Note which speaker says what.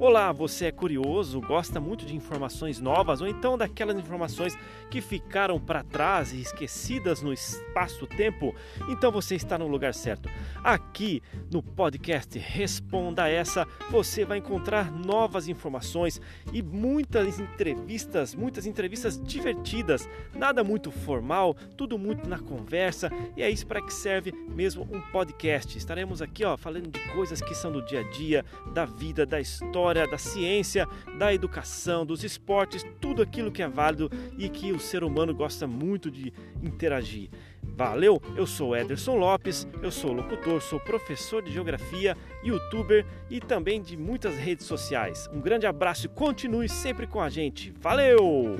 Speaker 1: Olá, você é curioso, gosta muito de informações novas ou então daquelas informações que ficaram para trás e esquecidas no espaço-tempo? Então você está no lugar certo. Aqui no podcast Responda Essa, você vai encontrar novas informações e muitas entrevistas, muitas entrevistas divertidas, nada muito formal, tudo muito na conversa e é isso para que serve mesmo um podcast. Estaremos aqui ó, falando de coisas que são do dia a dia, da vida, da história história, da ciência, da educação, dos esportes, tudo aquilo que é válido e que o ser humano gosta muito de interagir. Valeu? Eu sou Ederson Lopes, eu sou locutor, sou professor de geografia, youtuber e também de muitas redes sociais. Um grande abraço e continue sempre com a gente. Valeu!